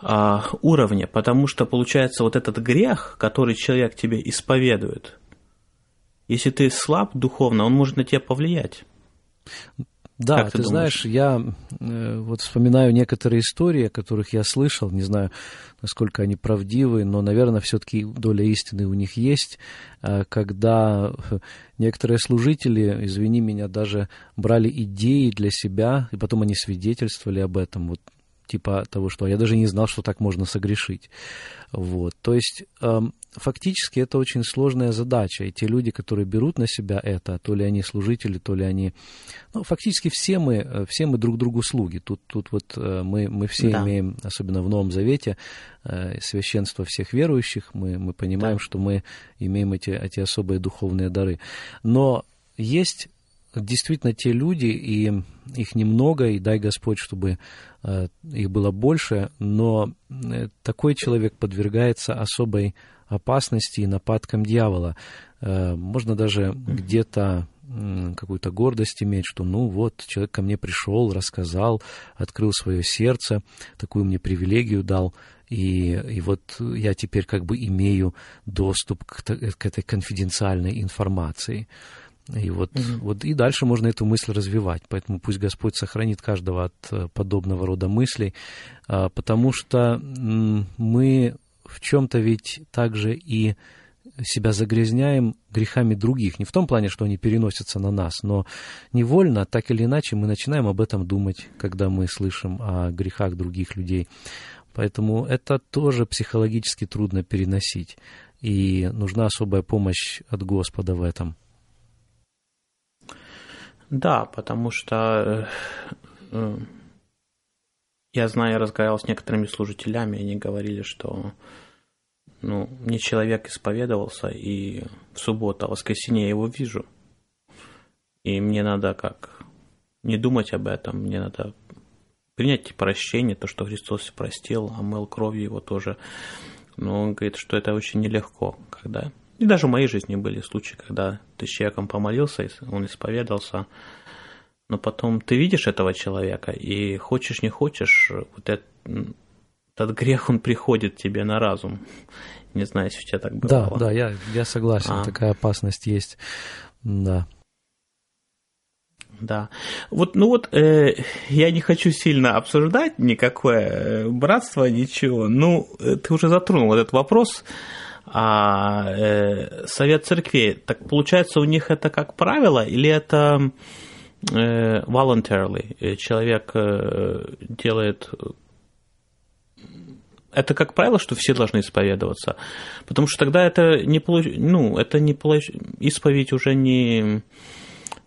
а, уровне, потому что получается вот этот грех, который человек тебе исповедует, если ты слаб духовно, он может на тебя повлиять. Да, как ты, ты знаешь, я э, вот вспоминаю некоторые истории, о которых я слышал, не знаю, насколько они правдивы, но, наверное, все-таки доля истины у них есть, э, когда некоторые служители, извини меня, даже брали идеи для себя, и потом они свидетельствовали об этом. Вот типа того, что я даже не знал, что так можно согрешить. Вот. То есть эм, фактически это очень сложная задача, и те люди, которые берут на себя это, то ли они служители, то ли они... Ну, фактически все мы, э, все мы друг другу слуги. Тут, тут вот э, мы, мы все да. имеем, особенно в Новом Завете, э, священство всех верующих, мы, мы понимаем, да. что мы имеем эти, эти особые духовные дары. Но есть действительно те люди, и их немного, и дай Господь, чтобы э, их было больше, но э, такой человек подвергается особой опасности и нападкам дьявола. Э, можно даже где-то какую-то гордость иметь, что ну вот, человек ко мне пришел, рассказал, открыл свое сердце, такую мне привилегию дал, и, и вот я теперь как бы имею доступ к, к этой конфиденциальной информации. И вот, угу. вот и дальше можно эту мысль развивать. Поэтому пусть Господь сохранит каждого от э, подобного рода мыслей, а, потому что мы в чем-то ведь также и себя загрязняем грехами других. Не в том плане, что они переносятся на нас, но невольно, так или иначе, мы начинаем об этом думать, когда мы слышим о грехах других людей. Поэтому это тоже психологически трудно переносить. И нужна особая помощь от Господа в этом. Да, потому что э, э, я знаю, я разговаривал с некоторыми служителями, они говорили, что ну, мне человек исповедовался, и в субботу, а в воскресенье я его вижу. И мне надо как не думать об этом, мне надо принять прощение, то, что Христос простил, омыл кровью его тоже. Но он говорит, что это очень нелегко, когда... И даже в моей жизни были случаи, когда ты с человеком помолился, он исповедался, но потом ты видишь этого человека, и хочешь не хочешь, вот этот, этот грех, он приходит тебе на разум. [LAUGHS] Не знаю, если у тебя так было. Да, да, я, я согласен, а. такая опасность есть, да. Да. Вот, ну вот, э, я не хочу сильно обсуждать никакое э, братство, ничего. Ну, э, ты уже затронул этот вопрос. А э, совет церквей, так получается, у них это как правило, или это э, voluntarily? Э, человек э, делает это как правило, что все должны исповедоваться, потому что тогда это не получ... ну это не получ... исповедь уже не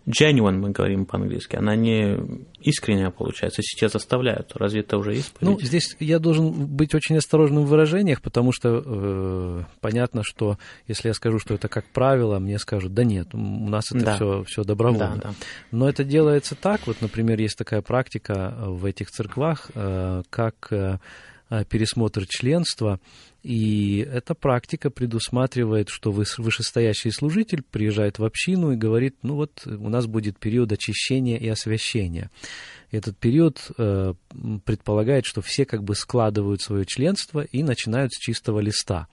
genuine, мы говорим по-английски, она не искренняя получается, если тебя заставляют. Разве это уже исповедь? Ну, здесь я должен быть очень осторожным в выражениях, потому что э, понятно, что если я скажу, что это как правило, мне скажут, да нет, у нас это да. все, все добровольно. Да, да. Но это делается так, вот, например, есть такая практика в этих церквах, э, как э, пересмотр членства, и эта практика предусматривает, что вышестоящий служитель приезжает в общину и говорит, ну вот у нас будет период очищения и освящения. Этот период э, предполагает, что все как бы складывают свое членство и начинают с чистого листа.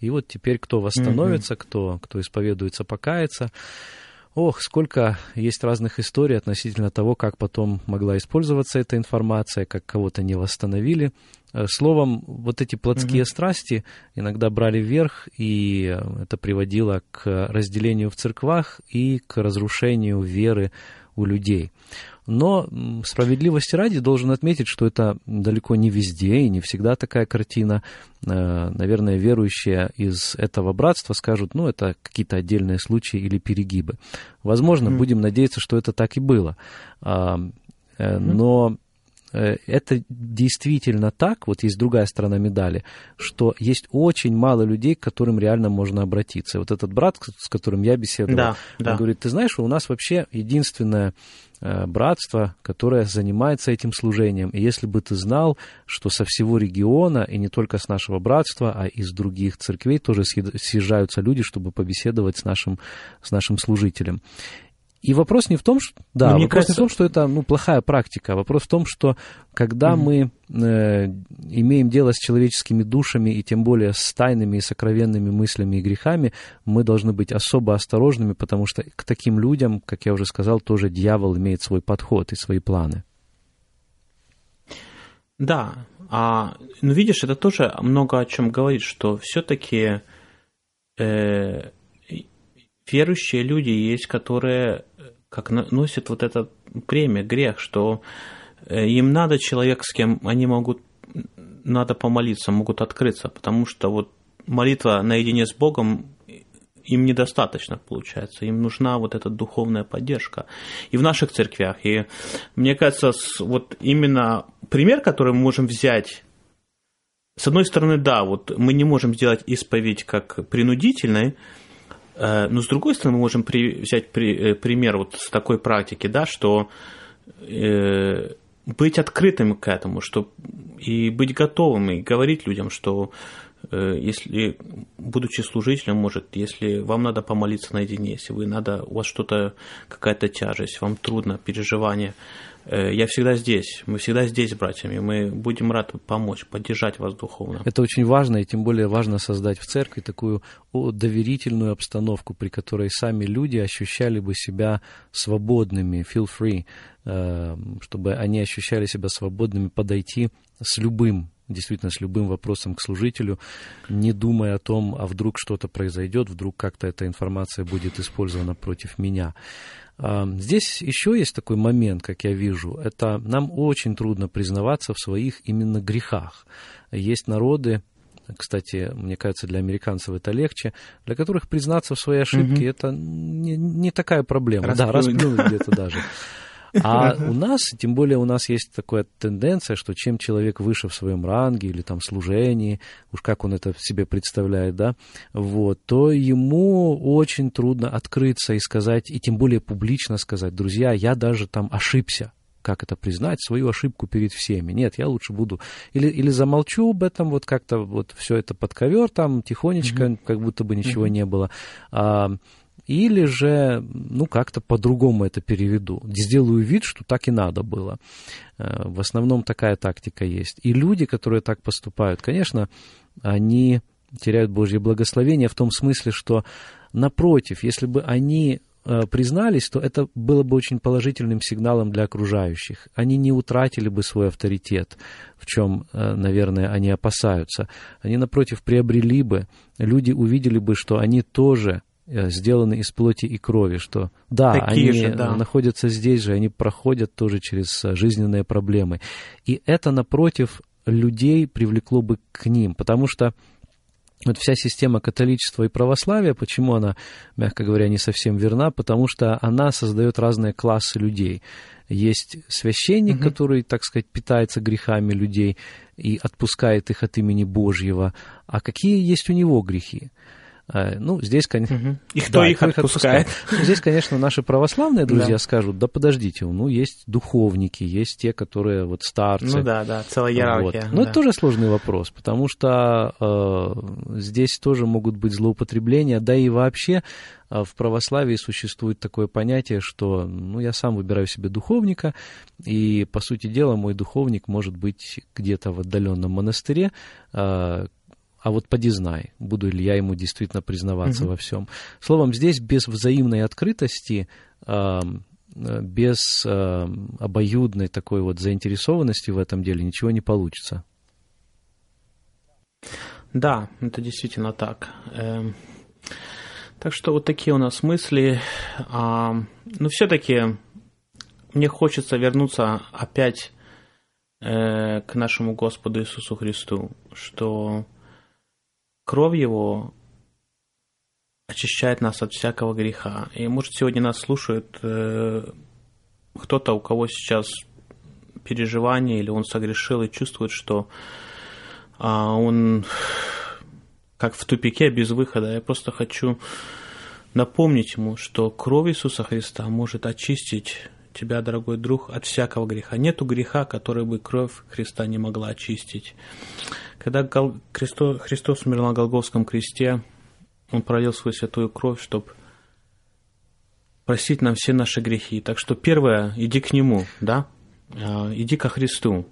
И вот теперь кто восстановится, mm-hmm. кто, кто исповедуется, покается, Ох, сколько есть разных историй относительно того, как потом могла использоваться эта информация, как кого-то не восстановили. Э, словом, вот эти плотские mm-hmm. страсти иногда брали вверх, и это приводило к разделению в церквах и к разрушению веры у людей. Но справедливости ради должен отметить, что это далеко не везде и не всегда такая картина. Э, наверное, верующие из этого братства скажут, ну, это какие-то отдельные случаи или перегибы. Возможно, mm-hmm. будем надеяться, что это так и было. Mm-hmm. Но Э, это действительно так, вот есть другая сторона медали, что есть очень мало людей, к которым реально можно обратиться. Вот этот брат, с которым я беседовал, да, он да. говорит, ты знаешь, у нас вообще единственное э, братство, которое занимается этим служением. И если бы ты знал, что со всего региона, и не только с нашего братства, а из других церквей тоже съезжаются люди, чтобы побеседовать с нашим, с нашим служителем. И вопрос не в том, что... Да, Но вопрос кажется... не в том, что это ну, плохая практика, вопрос в том, что когда mm-hmm. мы э, имеем дело с человеческими душами, и тем более с тайными и сокровенными мыслями и грехами, мы должны быть особо осторожными, потому что к таким людям, как я уже сказал, тоже дьявол имеет свой подход и свои планы. Да, а, ну видишь, это тоже много о чем говорит, что все-таки э, верующие люди есть, которые как носят вот это премия, грех, что э, им надо человек, с кем они могут, надо помолиться, могут открыться, потому что вот молитва наедине с Богом им недостаточно, получается. Им нужна вот эта духовная поддержка. И в наших церквях. И мне кажется, вот именно пример, который мы можем взять, с одной стороны, да, вот мы не можем сделать исповедь как принудительной, но с другой стороны, мы можем при, взять при, э, пример вот с такой практики, да, что э, быть открытым к этому, что и быть готовым, и говорить людям, что э, если, будучи служителем, может, если вам надо помолиться наедине, если вы надо, у вас что-то, какая-то тяжесть, вам трудно, переживание, Э, я всегда здесь, мы всегда здесь, братьями, мы будем рады помочь, поддержать вас духовно. Это очень важно, и тем более важно создать в церкви такую доверительную обстановку, при которой сами люди ощущали бы себя свободными, feel free, э, чтобы они ощущали себя свободными подойти с любым действительно с любым вопросом к служителю, не думая о том, а вдруг что-то произойдет, вдруг как-то эта информация будет использована против меня. Здесь еще есть такой момент, как я вижу, это нам очень трудно признаваться в своих именно грехах. Есть народы, кстати, мне кажется, для американцев это легче, для которых признаться в своей ошибке mm-hmm. это не, не такая проблема. Расплюнуть. Да, расплюнуть где-то даже. А у нас, тем более у нас есть такая тенденция, что чем человек выше в своем ранге или там служении, уж как он это себе представляет, да, вот, то ему очень трудно открыться и сказать, и тем более публично сказать, друзья, я даже там ошибся, как это признать, свою ошибку перед всеми. Нет, я лучше буду или, или замолчу об этом, вот как-то вот все это под ковер там тихонечко, mm-hmm. как будто бы ничего mm-hmm. не было. А, или же, ну, как-то по-другому это переведу. Сделаю вид, что так и надо было. Э, в основном такая тактика есть. И люди, которые так поступают, конечно, они теряют Божье благословение в том смысле, что, напротив, если бы они э, признались, то это было бы очень положительным сигналом для окружающих. Они не утратили бы свой авторитет, в чем, э, наверное, они опасаются. Они, напротив, приобрели бы, люди увидели бы, что они тоже сделаны из плоти и крови, что да, Такие они же, да. находятся здесь же, они проходят тоже через э, жизненные проблемы. И это, напротив, людей привлекло бы к ним, потому что вот вся система католичества и православия, почему она, мягко говоря, не совсем верна, потому что она создает разные классы людей. Есть священник, угу. который, так сказать, питается грехами людей и отпускает их от имени Божьего. А какие есть у него грехи? А, ну, здесь, конечно... Угу. И кто да, их отпускает? отпускает? Здесь, конечно, наши православные [LAUGHS] друзья да. скажут, да подождите, ну, есть духовники, есть те, которые вот старцы. Ну да, да, целая иерархия. Вот. Но да. это тоже сложный вопрос, потому что э, здесь тоже могут быть злоупотребления, да и вообще э, в православии существует такое понятие, что ну, я сам выбираю себе духовника, и, по сути дела, мой духовник может быть где-то в отдаленном монастыре, э, а вот поди знай, буду ли я ему действительно признаваться угу. во всем. Словом, здесь без взаимной открытости, без обоюдной такой вот заинтересованности в этом деле ничего не получится. Да, это действительно так. Эм, так что вот такие у нас мысли. Но все-таки мне хочется вернуться опять э, к нашему Господу Иисусу Христу, что кровь Его очищает нас от всякого греха. И, может, сегодня нас слушает э, кто-то, у кого сейчас переживание, или он согрешил и чувствует, что э, он как в тупике без выхода. Я просто хочу напомнить ему, что кровь Иисуса Христа может очистить тебя, дорогой друг, от всякого греха. Нету греха, который бы кровь Христа не могла очистить. Когда Христос, Христос умер на Голговском кресте, Он пролил свою святую кровь, чтобы простить нам все наши грехи. Так что первое, иди к Нему, да? А, иди ко Христу.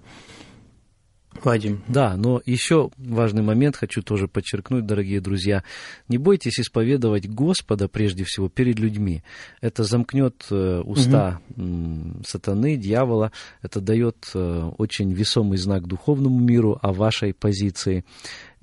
Вадим. Да, но еще важный момент хочу тоже подчеркнуть, дорогие друзья. Не бойтесь исповедовать Господа прежде всего перед людьми. Это замкнет э, уста угу. сатаны, дьявола. Это дает э, очень весомый знак духовному миру о вашей позиции.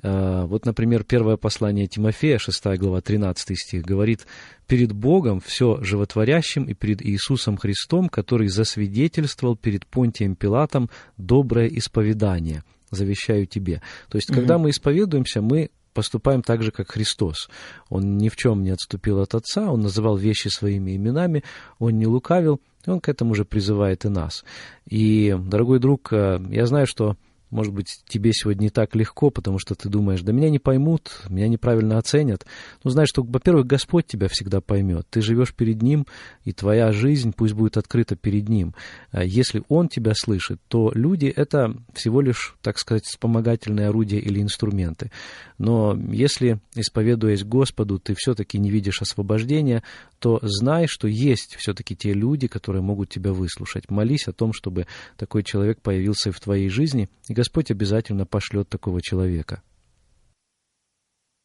Э, вот, например, первое послание Тимофея, 6 глава, 13 стих, говорит, «Перед Богом все животворящим и перед Иисусом Христом, который засвидетельствовал перед Понтием Пилатом доброе исповедание, завещаю тебе». То есть, когда мы исповедуемся, мы поступаем так же, как Христос. Он ни в чем не отступил от Отца, Он называл вещи своими именами, Он не лукавил, и Он к этому же призывает и нас. И, дорогой друг, э, я знаю, что может быть, тебе сегодня не так легко, потому что ты думаешь, да меня не поймут, меня неправильно оценят. Ну, знаешь, что, во-первых, Господь тебя всегда поймет. Ты живешь перед Ним, и твоя жизнь пусть будет открыта перед Ним. А если Он тебя слышит, то люди — это всего лишь, так сказать, вспомогательные орудия или инструменты. Но если, исповедуясь Господу, ты все-таки не видишь освобождения, то знай, что есть все-таки те люди, которые могут тебя выслушать. Молись о том, чтобы такой человек появился в твоей жизни, и Господь обязательно пошлет такого человека.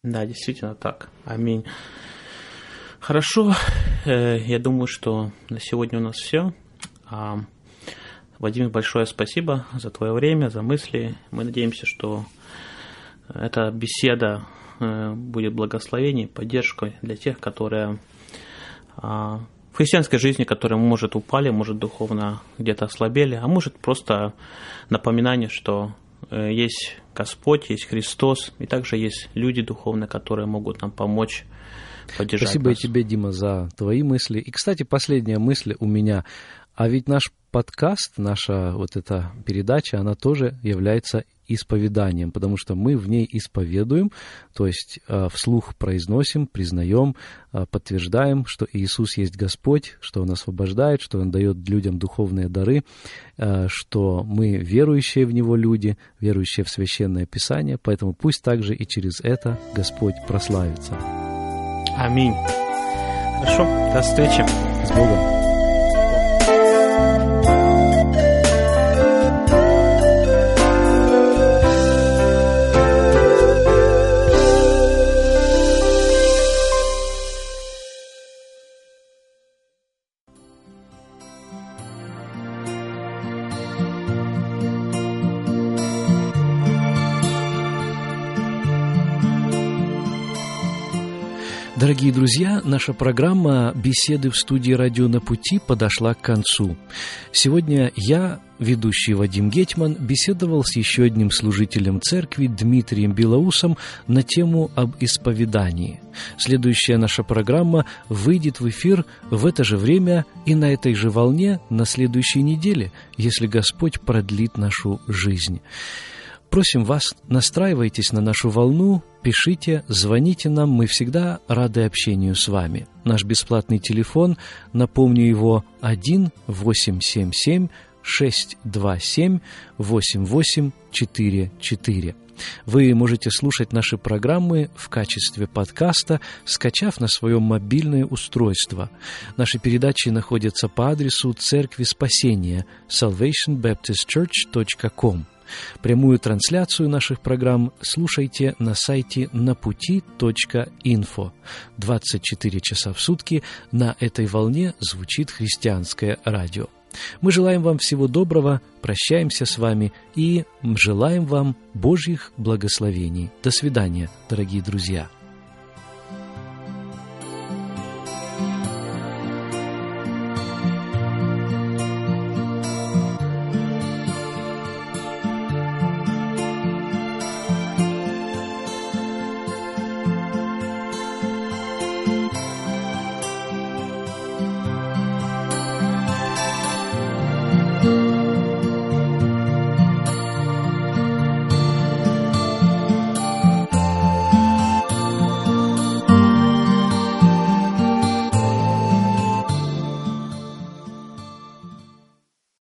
Да, действительно так. Аминь. Хорошо, э, я думаю, что на сегодня у нас все. А, Вадим, большое спасибо за твое время, за мысли. Мы надеемся, что эта беседа э, будет благословением, поддержкой для тех, которые а, в христианской жизни, которые, может, упали, может, духовно где-то ослабели, а может, просто напоминание, что э, есть Господь, есть Христос, и также есть люди духовные, которые могут нам помочь поддержать Спасибо нас. тебе, Дима, за твои мысли. И, кстати, последняя мысль у меня. А ведь наш подкаст, наша вот эта передача, она тоже является исповеданием, потому что мы в ней исповедуем, то есть э, вслух произносим, признаем, э, подтверждаем, что Иисус есть Господь, что Он освобождает, что Он дает людям духовные дары, э, что мы верующие в Него люди, верующие в Священное Писание, поэтому пусть также и через это Господь прославится. Аминь. Хорошо, до встречи. С Богом. Дорогие друзья, наша программа «Беседы в студии «Радио на пути» подошла к концу. Сегодня я, ведущий Вадим Гетман, беседовал с еще одним служителем церкви Дмитрием Белоусом на тему об исповедании. Следующая наша программа выйдет в эфир в это же время и на этой же волне на следующей неделе, если Господь продлит нашу жизнь. Просим вас, настраивайтесь на нашу волну, пишите, звоните нам, мы всегда рады общению с вами. Наш бесплатный телефон, напомню его, 1 877 627 8844. Вы можете слушать наши программы в качестве подкаста, скачав на своем мобильное устройство. Наши передачи находятся по адресу Церкви Спасения salvationbaptistchurch.com. Прямую трансляцию наших программ слушайте на сайте напути.инфо. 24 часа в сутки на этой волне звучит христианское радио. Мы желаем вам всего доброго, прощаемся с вами и желаем вам Божьих благословений. До свидания, дорогие друзья.